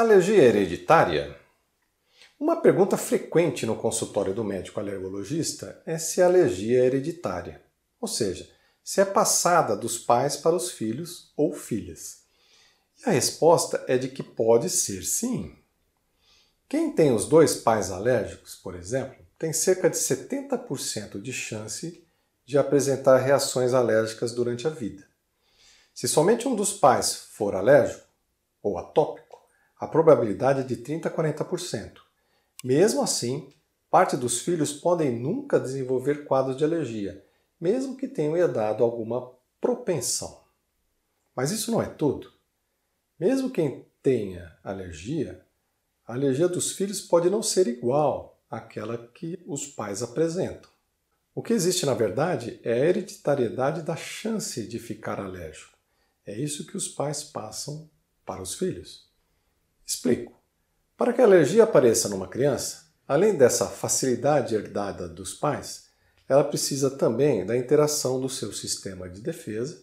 Alergia hereditária? Uma pergunta frequente no consultório do médico alergologista é se a alergia é hereditária, ou seja, se é passada dos pais para os filhos ou filhas. E a resposta é de que pode ser sim. Quem tem os dois pais alérgicos, por exemplo, tem cerca de 70% de chance de apresentar reações alérgicas durante a vida. Se somente um dos pais for alérgico ou atópico, a probabilidade é de 30 a 40%. Mesmo assim, parte dos filhos podem nunca desenvolver quadros de alergia, mesmo que tenham herdado alguma propensão. Mas isso não é tudo. Mesmo quem tenha alergia, a alergia dos filhos pode não ser igual àquela que os pais apresentam. O que existe, na verdade, é a hereditariedade da chance de ficar alérgico. É isso que os pais passam para os filhos. Explico. Para que a alergia apareça numa criança, além dessa facilidade herdada dos pais, ela precisa também da interação do seu sistema de defesa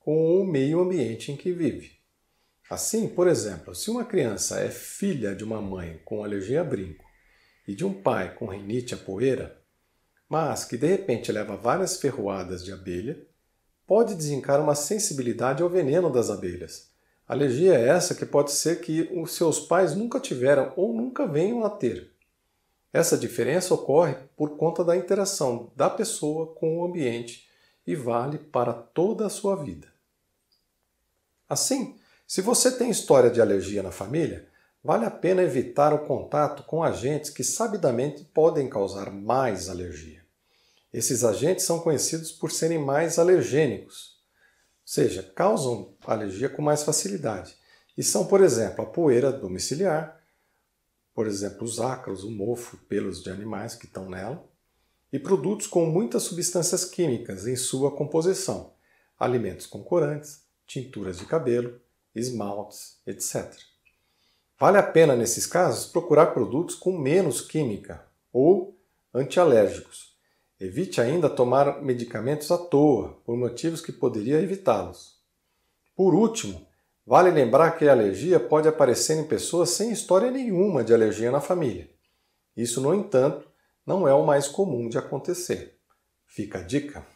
com o meio ambiente em que vive. Assim, por exemplo, se uma criança é filha de uma mãe com alergia a brinco e de um pai com rinite a poeira, mas que de repente leva várias ferroadas de abelha, pode desencar uma sensibilidade ao veneno das abelhas Alergia é essa que pode ser que os seus pais nunca tiveram ou nunca venham a ter. Essa diferença ocorre por conta da interação da pessoa com o ambiente e vale para toda a sua vida. Assim, se você tem história de alergia na família, vale a pena evitar o contato com agentes que sabidamente podem causar mais alergia. Esses agentes são conhecidos por serem mais alergênicos, seja, causam alergia com mais facilidade. E são, por exemplo, a poeira domiciliar, por exemplo, os ácaros, o mofo, pelos de animais que estão nela, e produtos com muitas substâncias químicas em sua composição, alimentos com corantes, tinturas de cabelo, esmaltes, etc. Vale a pena, nesses casos, procurar produtos com menos química ou antialérgicos, Evite ainda tomar medicamentos à toa, por motivos que poderia evitá-los. Por último, vale lembrar que a alergia pode aparecer em pessoas sem história nenhuma de alergia na família. Isso, no entanto, não é o mais comum de acontecer. Fica a dica.